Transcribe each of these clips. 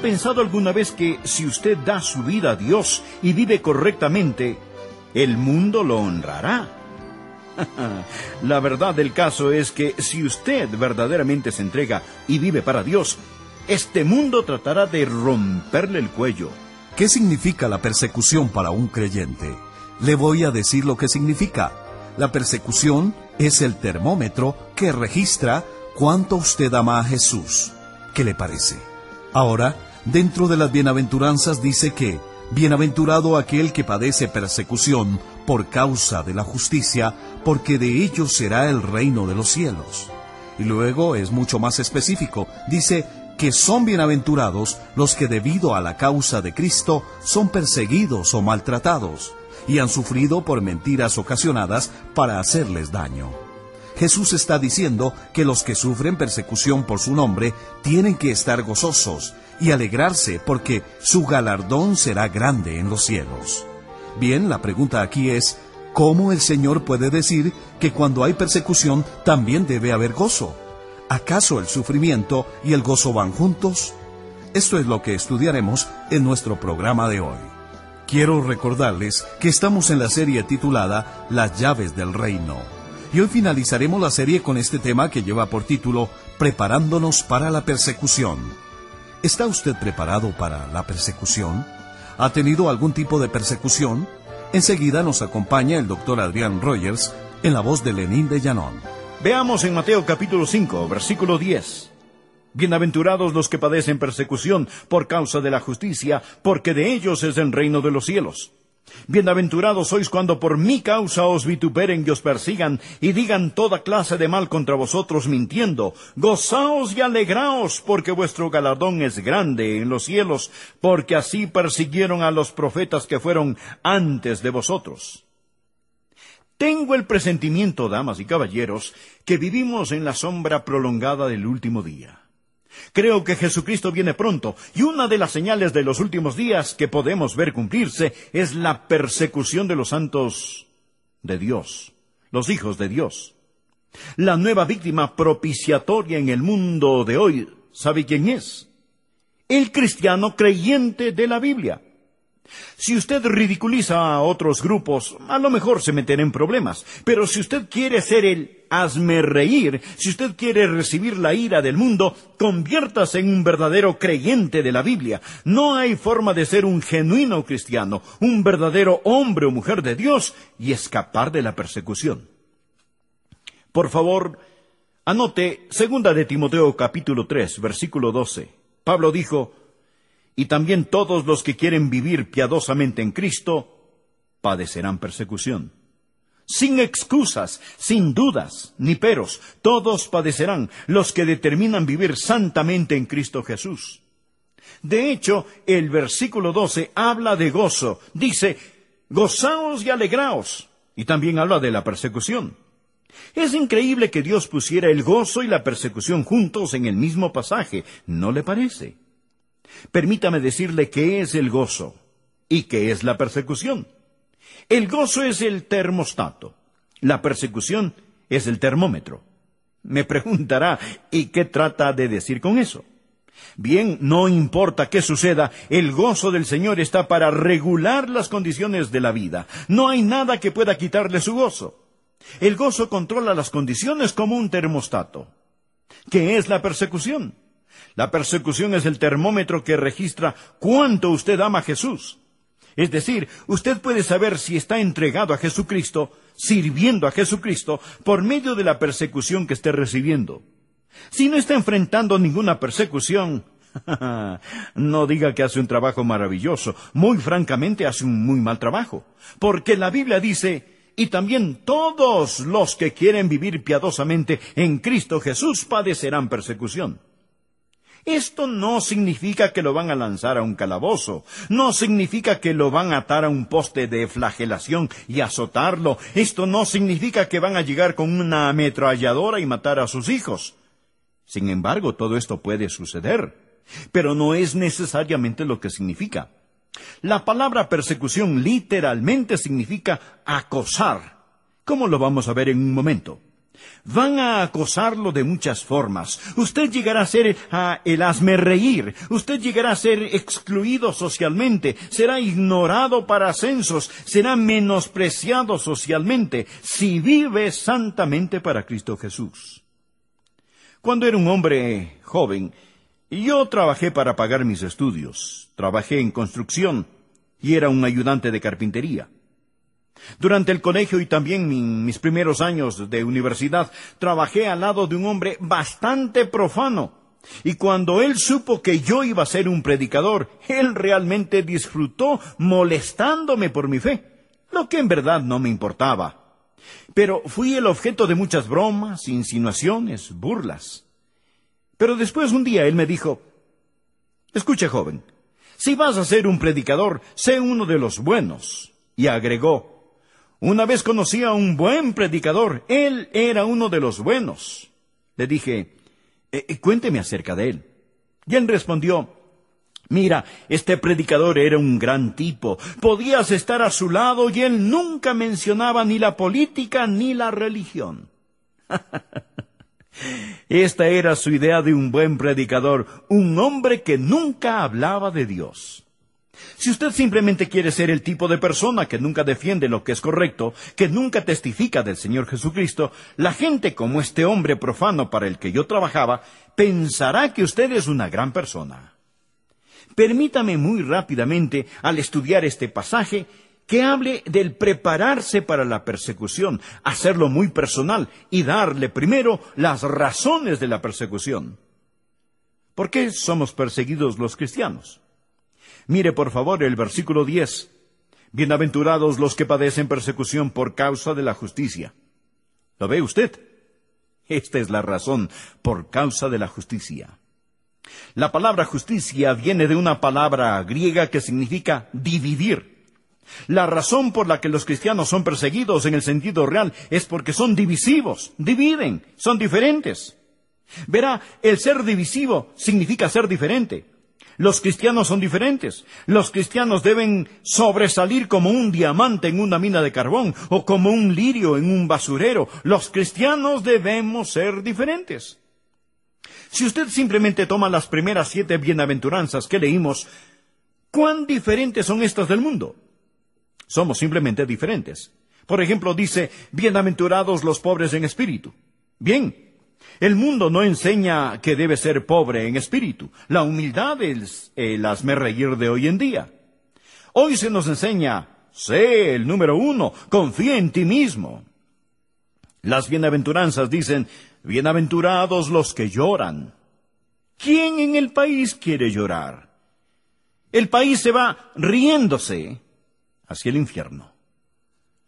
¿Ha pensado alguna vez que si usted da su vida a Dios y vive correctamente, el mundo lo honrará? La verdad del caso es que si usted verdaderamente se entrega y vive para Dios, este mundo tratará de romperle el cuello. ¿Qué significa la persecución para un creyente? Le voy a decir lo que significa. La persecución es el termómetro que registra cuánto usted ama a Jesús. ¿Qué le parece? Ahora, dentro de las bienaventuranzas dice que, Bienaventurado aquel que padece persecución por causa de la justicia, porque de ellos será el reino de los cielos. Y luego es mucho más específico, dice que son bienaventurados los que debido a la causa de Cristo son perseguidos o maltratados, y han sufrido por mentiras ocasionadas para hacerles daño. Jesús está diciendo que los que sufren persecución por su nombre tienen que estar gozosos y alegrarse porque su galardón será grande en los cielos. Bien, la pregunta aquí es, ¿cómo el Señor puede decir que cuando hay persecución también debe haber gozo? ¿Acaso el sufrimiento y el gozo van juntos? Esto es lo que estudiaremos en nuestro programa de hoy. Quiero recordarles que estamos en la serie titulada Las llaves del reino y hoy finalizaremos la serie con este tema que lleva por título Preparándonos para la persecución. ¿Está usted preparado para la persecución? ¿Ha tenido algún tipo de persecución? Enseguida nos acompaña el doctor Adrián Rogers en la voz de Lenín de Llanón. Veamos en Mateo capítulo 5, versículo 10. Bienaventurados los que padecen persecución por causa de la justicia, porque de ellos es el reino de los cielos. Bienaventurados sois cuando por mi causa os vituperen y os persigan y digan toda clase de mal contra vosotros mintiendo. Gozaos y alegraos porque vuestro galardón es grande en los cielos, porque así persiguieron a los profetas que fueron antes de vosotros. Tengo el presentimiento, damas y caballeros, que vivimos en la sombra prolongada del último día. Creo que Jesucristo viene pronto y una de las señales de los últimos días que podemos ver cumplirse es la persecución de los santos de Dios, los hijos de Dios. La nueva víctima propiciatoria en el mundo de hoy, ¿sabe quién es? El cristiano creyente de la Biblia. Si usted ridiculiza a otros grupos, a lo mejor se meterá en problemas. Pero si usted quiere ser el hazme reír, si usted quiere recibir la ira del mundo, conviértase en un verdadero creyente de la Biblia. No hay forma de ser un genuino cristiano, un verdadero hombre o mujer de Dios y escapar de la persecución. Por favor, anote segunda de Timoteo capítulo 3, versículo 12. Pablo dijo, y también todos los que quieren vivir piadosamente en Cristo padecerán persecución. Sin excusas, sin dudas, ni peros, todos padecerán los que determinan vivir santamente en Cristo Jesús. De hecho, el versículo 12 habla de gozo, dice, gozaos y alegraos, y también habla de la persecución. Es increíble que Dios pusiera el gozo y la persecución juntos en el mismo pasaje, ¿no le parece? Permítame decirle qué es el gozo y qué es la persecución. El gozo es el termostato. La persecución es el termómetro. Me preguntará, ¿y qué trata de decir con eso? Bien, no importa qué suceda, el gozo del Señor está para regular las condiciones de la vida. No hay nada que pueda quitarle su gozo. El gozo controla las condiciones como un termostato. ¿Qué es la persecución? La persecución es el termómetro que registra cuánto usted ama a Jesús. Es decir, usted puede saber si está entregado a Jesucristo, sirviendo a Jesucristo, por medio de la persecución que esté recibiendo. Si no está enfrentando ninguna persecución, no diga que hace un trabajo maravilloso, muy francamente hace un muy mal trabajo, porque la Biblia dice, y también todos los que quieren vivir piadosamente en Cristo Jesús padecerán persecución. Esto no significa que lo van a lanzar a un calabozo, no significa que lo van a atar a un poste de flagelación y azotarlo, esto no significa que van a llegar con una ametralladora y matar a sus hijos. Sin embargo, todo esto puede suceder, pero no es necesariamente lo que significa. La palabra persecución literalmente significa acosar, como lo vamos a ver en un momento. Van a acosarlo de muchas formas. Usted llegará a ser el asme reír. Usted llegará a ser excluido socialmente. Será ignorado para ascensos. Será menospreciado socialmente si vive santamente para Cristo Jesús. Cuando era un hombre joven, yo trabajé para pagar mis estudios. Trabajé en construcción y era un ayudante de carpintería. Durante el colegio y también mis primeros años de universidad, trabajé al lado de un hombre bastante profano. Y cuando él supo que yo iba a ser un predicador, él realmente disfrutó molestándome por mi fe, lo que en verdad no me importaba. Pero fui el objeto de muchas bromas, insinuaciones, burlas. Pero después un día él me dijo, Escuche, joven, si vas a ser un predicador, sé uno de los buenos. Y agregó, una vez conocí a un buen predicador. Él era uno de los buenos. Le dije, eh, eh, cuénteme acerca de él. Y él respondió, Mira, este predicador era un gran tipo. Podías estar a su lado y él nunca mencionaba ni la política ni la religión. Esta era su idea de un buen predicador, un hombre que nunca hablaba de Dios. Si usted simplemente quiere ser el tipo de persona que nunca defiende lo que es correcto, que nunca testifica del Señor Jesucristo, la gente como este hombre profano para el que yo trabajaba pensará que usted es una gran persona. Permítame muy rápidamente, al estudiar este pasaje, que hable del prepararse para la persecución, hacerlo muy personal y darle primero las razones de la persecución. ¿Por qué somos perseguidos los cristianos? Mire por favor el versículo 10. Bienaventurados los que padecen persecución por causa de la justicia. ¿Lo ve usted? Esta es la razón, por causa de la justicia. La palabra justicia viene de una palabra griega que significa dividir. La razón por la que los cristianos son perseguidos en el sentido real es porque son divisivos, dividen, son diferentes. Verá, el ser divisivo significa ser diferente. Los cristianos son diferentes. Los cristianos deben sobresalir como un diamante en una mina de carbón o como un lirio en un basurero. Los cristianos debemos ser diferentes. Si usted simplemente toma las primeras siete bienaventuranzas que leímos, ¿cuán diferentes son estas del mundo? Somos simplemente diferentes. Por ejemplo, dice, bienaventurados los pobres en espíritu. Bien, el mundo no enseña que debe ser pobre en espíritu. La humildad es el hazme reír de hoy en día. Hoy se nos enseña, sé el número uno, confía en ti mismo. Las bienaventuranzas dicen, bienaventurados los que lloran. ¿Quién en el país quiere llorar? El país se va riéndose hacia el infierno.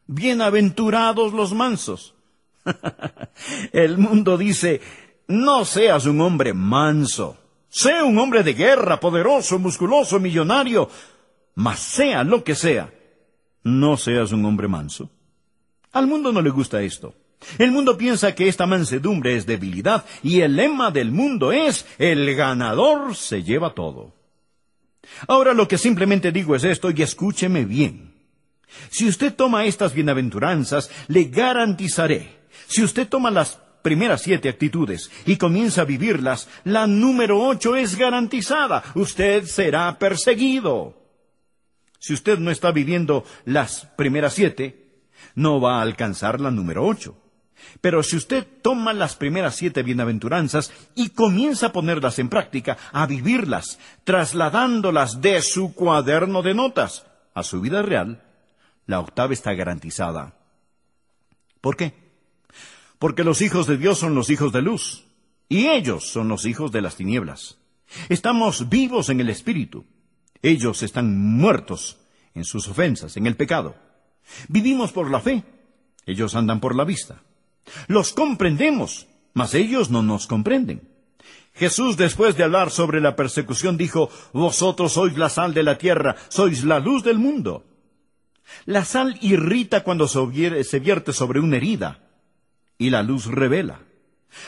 Bienaventurados los mansos. El mundo dice, no seas un hombre manso, sea un hombre de guerra, poderoso, musculoso, millonario, mas sea lo que sea, no seas un hombre manso. Al mundo no le gusta esto. El mundo piensa que esta mansedumbre es debilidad y el lema del mundo es el ganador se lleva todo. Ahora lo que simplemente digo es esto y escúcheme bien. Si usted toma estas bienaventuranzas, le garantizaré si usted toma las primeras siete actitudes y comienza a vivirlas, la número ocho es garantizada. Usted será perseguido. Si usted no está viviendo las primeras siete, no va a alcanzar la número ocho. Pero si usted toma las primeras siete bienaventuranzas y comienza a ponerlas en práctica, a vivirlas, trasladándolas de su cuaderno de notas a su vida real, la octava está garantizada. ¿Por qué? Porque los hijos de Dios son los hijos de luz, y ellos son los hijos de las tinieblas. Estamos vivos en el Espíritu. Ellos están muertos en sus ofensas, en el pecado. Vivimos por la fe. Ellos andan por la vista. Los comprendemos, mas ellos no nos comprenden. Jesús, después de hablar sobre la persecución, dijo, Vosotros sois la sal de la tierra, sois la luz del mundo. La sal irrita cuando se vierte sobre una herida y la luz revela.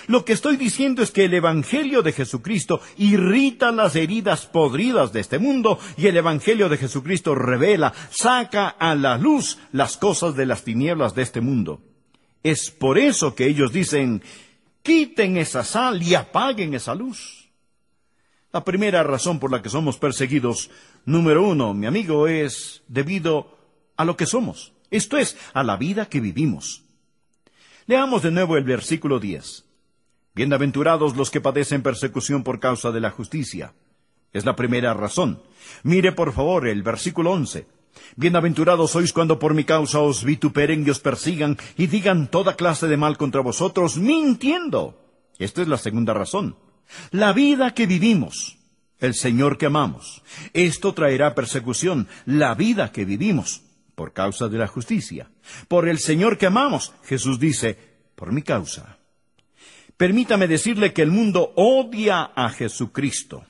Lo que estoy diciendo es que el Evangelio de Jesucristo irrita las heridas podridas de este mundo y el Evangelio de Jesucristo revela, saca a la luz las cosas de las tinieblas de este mundo. Es por eso que ellos dicen, quiten esa sal y apaguen esa luz. La primera razón por la que somos perseguidos, número uno, mi amigo, es debido a lo que somos, esto es, a la vida que vivimos. Leamos de nuevo el versículo 10. Bienaventurados los que padecen persecución por causa de la justicia. Es la primera razón. Mire por favor el versículo 11. Bienaventurados sois cuando por mi causa os vituperen y os persigan y digan toda clase de mal contra vosotros, mintiendo. Esta es la segunda razón. La vida que vivimos, el Señor que amamos. Esto traerá persecución, la vida que vivimos, por causa de la justicia. Por el Señor que amamos, Jesús dice, por mi causa. Permítame decirle que el mundo odia a Jesucristo.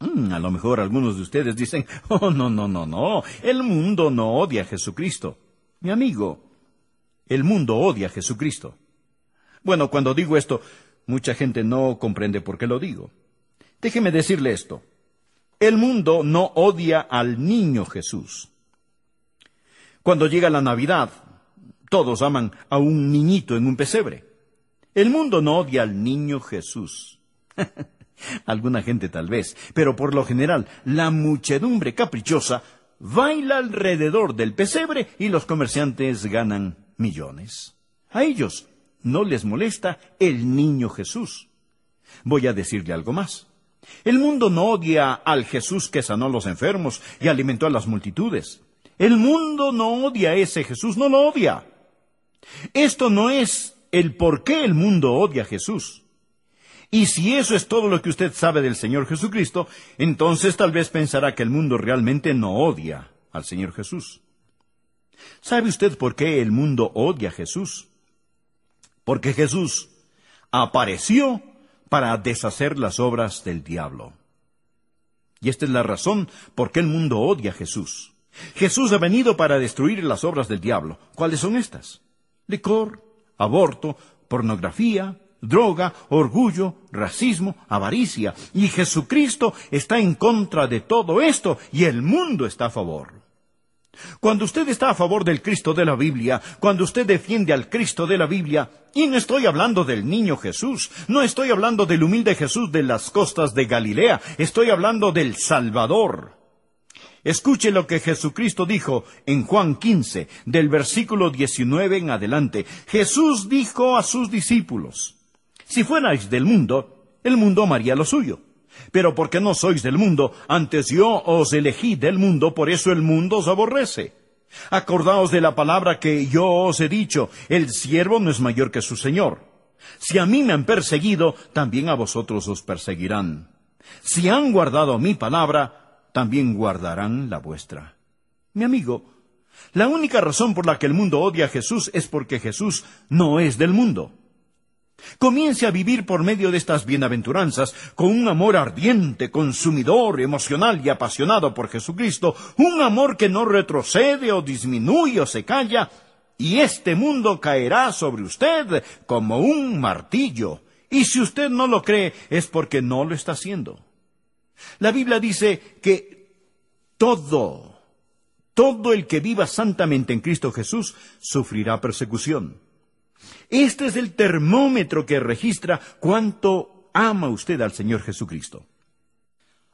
Mm, a lo mejor algunos de ustedes dicen, oh, no, no, no, no, el mundo no odia a Jesucristo. Mi amigo, el mundo odia a Jesucristo. Bueno, cuando digo esto, Mucha gente no comprende por qué lo digo. Déjeme decirle esto. El mundo no odia al niño Jesús. Cuando llega la Navidad, todos aman a un niñito en un pesebre. El mundo no odia al niño Jesús. Alguna gente tal vez, pero por lo general la muchedumbre caprichosa baila alrededor del pesebre y los comerciantes ganan millones. A ellos no les molesta el niño Jesús. Voy a decirle algo más. El mundo no odia al Jesús que sanó a los enfermos y alimentó a las multitudes. El mundo no odia a ese Jesús, no lo odia. Esto no es el por qué el mundo odia a Jesús. Y si eso es todo lo que usted sabe del Señor Jesucristo, entonces tal vez pensará que el mundo realmente no odia al Señor Jesús. ¿Sabe usted por qué el mundo odia a Jesús? porque Jesús apareció para deshacer las obras del diablo. Y esta es la razón por qué el mundo odia a Jesús. Jesús ha venido para destruir las obras del diablo. ¿Cuáles son estas? Licor, aborto, pornografía, droga, orgullo, racismo, avaricia. Y Jesucristo está en contra de todo esto y el mundo está a favor. Cuando usted está a favor del Cristo de la Biblia, cuando usted defiende al Cristo de la Biblia, y no estoy hablando del niño Jesús, no estoy hablando del humilde Jesús de las costas de Galilea, estoy hablando del Salvador. Escuche lo que Jesucristo dijo en Juan 15, del versículo 19 en adelante. Jesús dijo a sus discípulos, Si fuerais del mundo, el mundo amaría lo suyo pero porque no sois del mundo, antes yo os elegí del mundo, por eso el mundo os aborrece. Acordaos de la palabra que yo os he dicho, el siervo no es mayor que su Señor. Si a mí me han perseguido, también a vosotros os perseguirán. Si han guardado mi palabra, también guardarán la vuestra. Mi amigo, la única razón por la que el mundo odia a Jesús es porque Jesús no es del mundo. Comience a vivir por medio de estas bienaventuranzas con un amor ardiente, consumidor, emocional y apasionado por Jesucristo, un amor que no retrocede o disminuye o se calla, y este mundo caerá sobre usted como un martillo. Y si usted no lo cree es porque no lo está haciendo. La Biblia dice que todo, todo el que viva santamente en Cristo Jesús sufrirá persecución. Este es el termómetro que registra cuánto ama usted al Señor Jesucristo.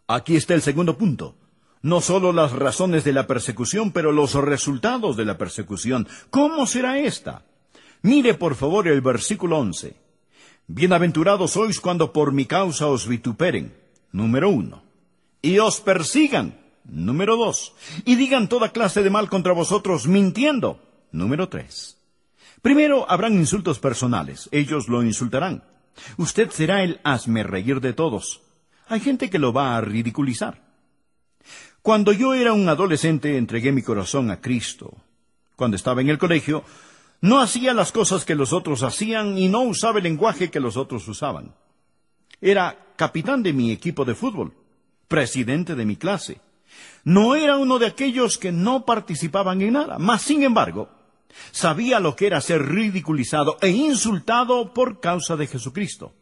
Aquí está el segundo punto. No solo las razones de la persecución, pero los resultados de la persecución. ¿Cómo será esta? Mire por favor el versículo once. Bienaventurados sois cuando por mi causa os vituperen. Número uno. Y os persigan. Número dos. Y digan toda clase de mal contra vosotros mintiendo. Número tres. Primero habrán insultos personales, ellos lo insultarán. Usted será el hazme reír de todos. Hay gente que lo va a ridiculizar. Cuando yo era un adolescente entregué mi corazón a Cristo. Cuando estaba en el colegio, no hacía las cosas que los otros hacían y no usaba el lenguaje que los otros usaban. Era capitán de mi equipo de fútbol, presidente de mi clase. No era uno de aquellos que no participaban en nada, mas sin embargo, Sabía lo que era ser ridiculizado e insultado por causa de Jesucristo.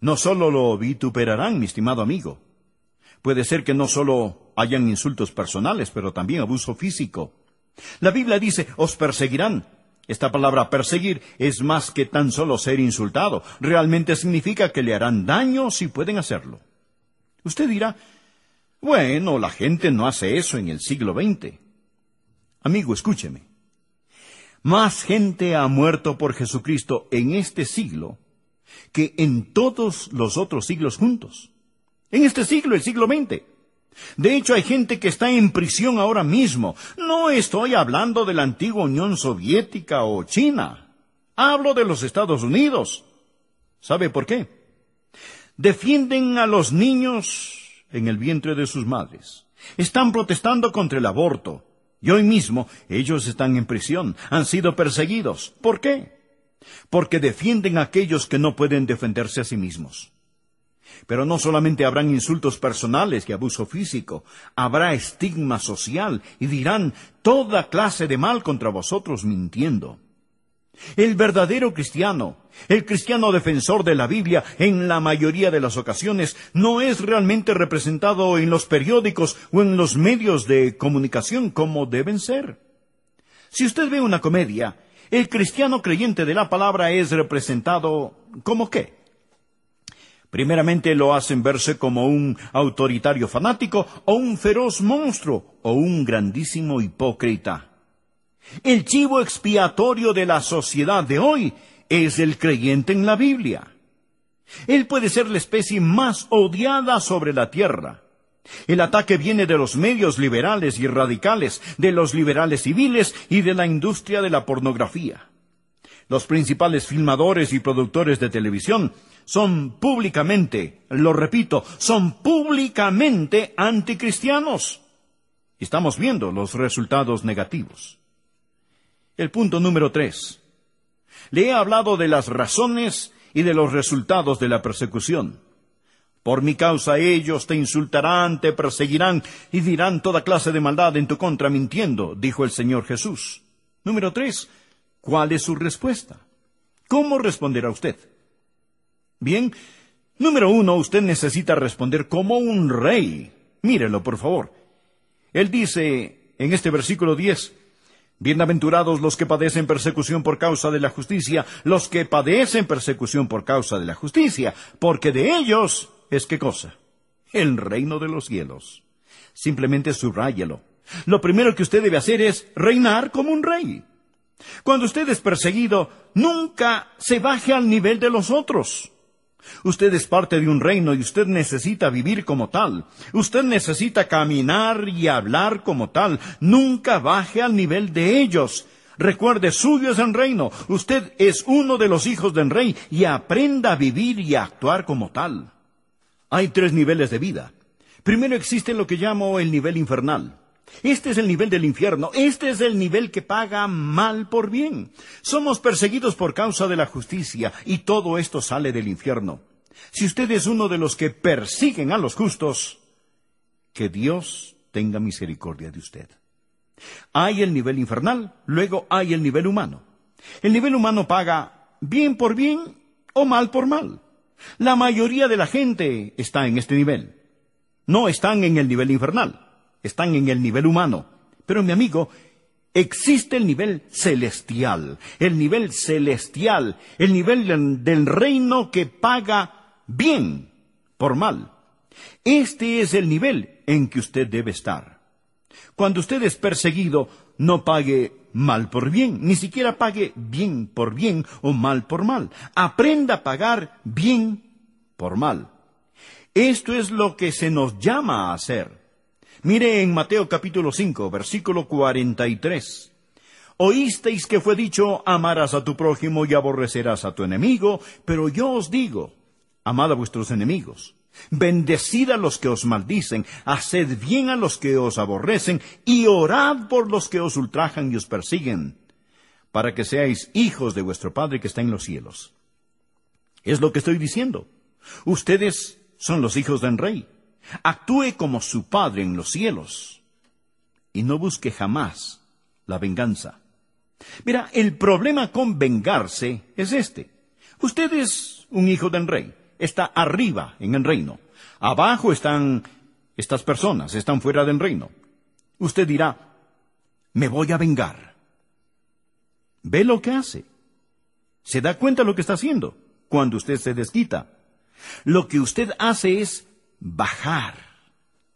No solo lo vituperarán, mi estimado amigo. Puede ser que no solo hayan insultos personales, pero también abuso físico. La Biblia dice, os perseguirán. Esta palabra perseguir es más que tan solo ser insultado. Realmente significa que le harán daño si pueden hacerlo. Usted dirá, bueno, la gente no hace eso en el siglo XX. Amigo, escúcheme. Más gente ha muerto por Jesucristo en este siglo que en todos los otros siglos juntos. En este siglo, el siglo XX. De hecho, hay gente que está en prisión ahora mismo. No estoy hablando de la antigua Unión Soviética o China. Hablo de los Estados Unidos. ¿Sabe por qué? Defienden a los niños en el vientre de sus madres. Están protestando contra el aborto. Y hoy mismo ellos están en prisión, han sido perseguidos. ¿Por qué? Porque defienden a aquellos que no pueden defenderse a sí mismos. Pero no solamente habrán insultos personales y abuso físico, habrá estigma social y dirán toda clase de mal contra vosotros mintiendo. El verdadero cristiano, el cristiano defensor de la Biblia, en la mayoría de las ocasiones, no es realmente representado en los periódicos o en los medios de comunicación como deben ser. Si usted ve una comedia, el cristiano creyente de la palabra es representado como qué? Primeramente lo hacen verse como un autoritario fanático o un feroz monstruo o un grandísimo hipócrita. El chivo expiatorio de la sociedad de hoy es el creyente en la Biblia. Él puede ser la especie más odiada sobre la tierra. El ataque viene de los medios liberales y radicales, de los liberales civiles y de la industria de la pornografía. Los principales filmadores y productores de televisión son públicamente, lo repito, son públicamente anticristianos. Estamos viendo los resultados negativos. El punto número tres. Le he hablado de las razones y de los resultados de la persecución. Por mi causa ellos te insultarán, te perseguirán y dirán toda clase de maldad en tu contra mintiendo, dijo el Señor Jesús. Número tres. ¿Cuál es su respuesta? ¿Cómo responderá usted? Bien, número uno, usted necesita responder como un rey. Mírelo, por favor. Él dice en este versículo 10, Bienaventurados los que padecen persecución por causa de la justicia, los que padecen persecución por causa de la justicia, porque de ellos es qué cosa? El reino de los cielos. Simplemente subráyelo. Lo primero que usted debe hacer es reinar como un rey. Cuando usted es perseguido, nunca se baje al nivel de los otros. Usted es parte de un reino y usted necesita vivir como tal. Usted necesita caminar y hablar como tal. Nunca baje al nivel de ellos. Recuerde, suyo es el reino. Usted es uno de los hijos del rey y aprenda a vivir y a actuar como tal. Hay tres niveles de vida. Primero existe lo que llamo el nivel infernal. Este es el nivel del infierno, este es el nivel que paga mal por bien. Somos perseguidos por causa de la justicia y todo esto sale del infierno. Si usted es uno de los que persiguen a los justos, que Dios tenga misericordia de usted. Hay el nivel infernal, luego hay el nivel humano. El nivel humano paga bien por bien o mal por mal. La mayoría de la gente está en este nivel. No están en el nivel infernal están en el nivel humano. Pero mi amigo, existe el nivel celestial, el nivel celestial, el nivel del reino que paga bien por mal. Este es el nivel en que usted debe estar. Cuando usted es perseguido, no pague mal por bien, ni siquiera pague bien por bien o mal por mal. Aprenda a pagar bien por mal. Esto es lo que se nos llama a hacer. Mire en Mateo capítulo 5, versículo 43. Oísteis que fue dicho, amarás a tu prójimo y aborrecerás a tu enemigo, pero yo os digo, amad a vuestros enemigos, bendecid a los que os maldicen, haced bien a los que os aborrecen, y orad por los que os ultrajan y os persiguen, para que seáis hijos de vuestro Padre que está en los cielos. Es lo que estoy diciendo. Ustedes son los hijos del rey. Actúe como su Padre en los cielos y no busque jamás la venganza. Mira, el problema con vengarse es este. Usted es un hijo del rey, está arriba en el reino. Abajo están estas personas, están fuera del reino. Usted dirá, me voy a vengar. ve lo que hace. Se da cuenta de lo que está haciendo cuando usted se desquita. Lo que usted hace es bajar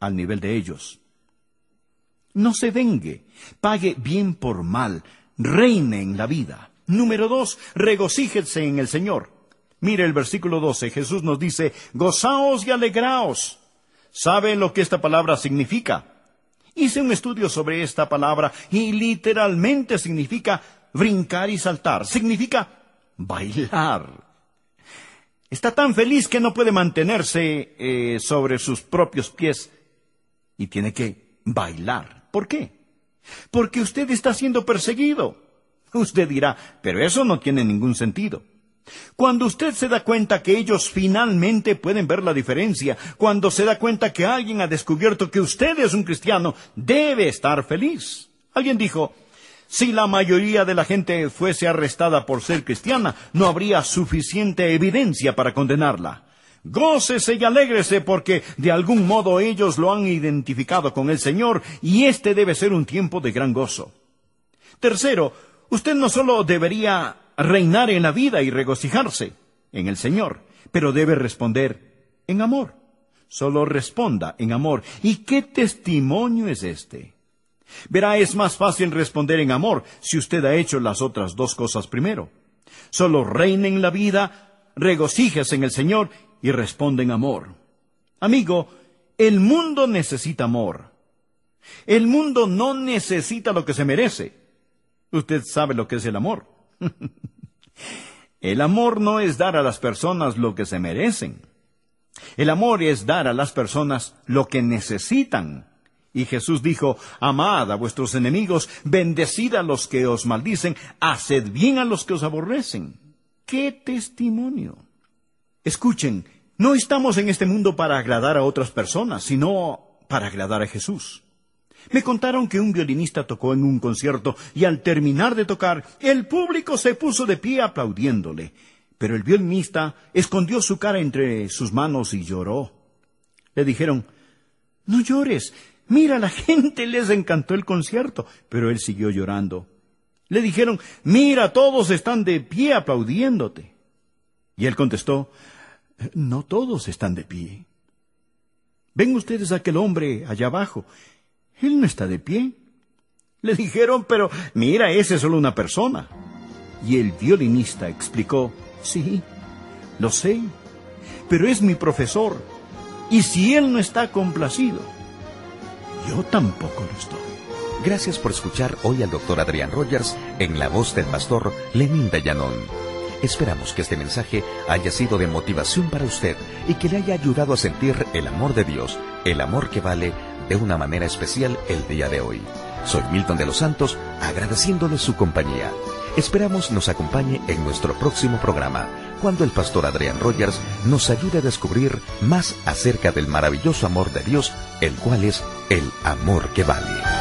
al nivel de ellos. No se vengue, pague bien por mal, reine en la vida. Número dos, regocíjese en el Señor. Mire el versículo 12, Jesús nos dice, gozaos y alegraos. ¿Sabe lo que esta palabra significa? Hice un estudio sobre esta palabra y literalmente significa brincar y saltar, significa bailar. Está tan feliz que no puede mantenerse eh, sobre sus propios pies y tiene que bailar. ¿Por qué? Porque usted está siendo perseguido. Usted dirá, pero eso no tiene ningún sentido. Cuando usted se da cuenta que ellos finalmente pueden ver la diferencia, cuando se da cuenta que alguien ha descubierto que usted es un cristiano, debe estar feliz. Alguien dijo, si la mayoría de la gente fuese arrestada por ser cristiana, no habría suficiente evidencia para condenarla. Gócese y alégrese porque de algún modo ellos lo han identificado con el Señor y este debe ser un tiempo de gran gozo. Tercero, usted no solo debería reinar en la vida y regocijarse en el Señor, pero debe responder en amor. Solo responda en amor. ¿Y qué testimonio es este? Verá, es más fácil responder en amor si usted ha hecho las otras dos cosas primero. Solo reine en la vida, regocíjese en el Señor y responde en amor. Amigo, el mundo necesita amor. El mundo no necesita lo que se merece. Usted sabe lo que es el amor. el amor no es dar a las personas lo que se merecen. El amor es dar a las personas lo que necesitan. Y Jesús dijo, Amad a vuestros enemigos, bendecid a los que os maldicen, haced bien a los que os aborrecen. ¡Qué testimonio! Escuchen, no estamos en este mundo para agradar a otras personas, sino para agradar a Jesús. Me contaron que un violinista tocó en un concierto y al terminar de tocar, el público se puso de pie aplaudiéndole. Pero el violinista escondió su cara entre sus manos y lloró. Le dijeron, No llores, Mira, la gente les encantó el concierto, pero él siguió llorando. Le dijeron, mira, todos están de pie aplaudiéndote. Y él contestó, no todos están de pie. Ven ustedes a aquel hombre allá abajo. Él no está de pie. Le dijeron, pero mira, ese es solo una persona. Y el violinista explicó, sí, lo sé, pero es mi profesor. Y si él no está complacido, yo tampoco lo estoy. Gracias por escuchar hoy al doctor Adrián Rogers en la voz del pastor Lenín Dayanón. Esperamos que este mensaje haya sido de motivación para usted y que le haya ayudado a sentir el amor de Dios, el amor que vale de una manera especial el día de hoy. Soy Milton de los Santos, agradeciéndole su compañía. Esperamos nos acompañe en nuestro próximo programa, cuando el pastor Adrián Rogers nos ayude a descubrir más acerca del maravilloso amor de Dios, el cual es el amor que vale.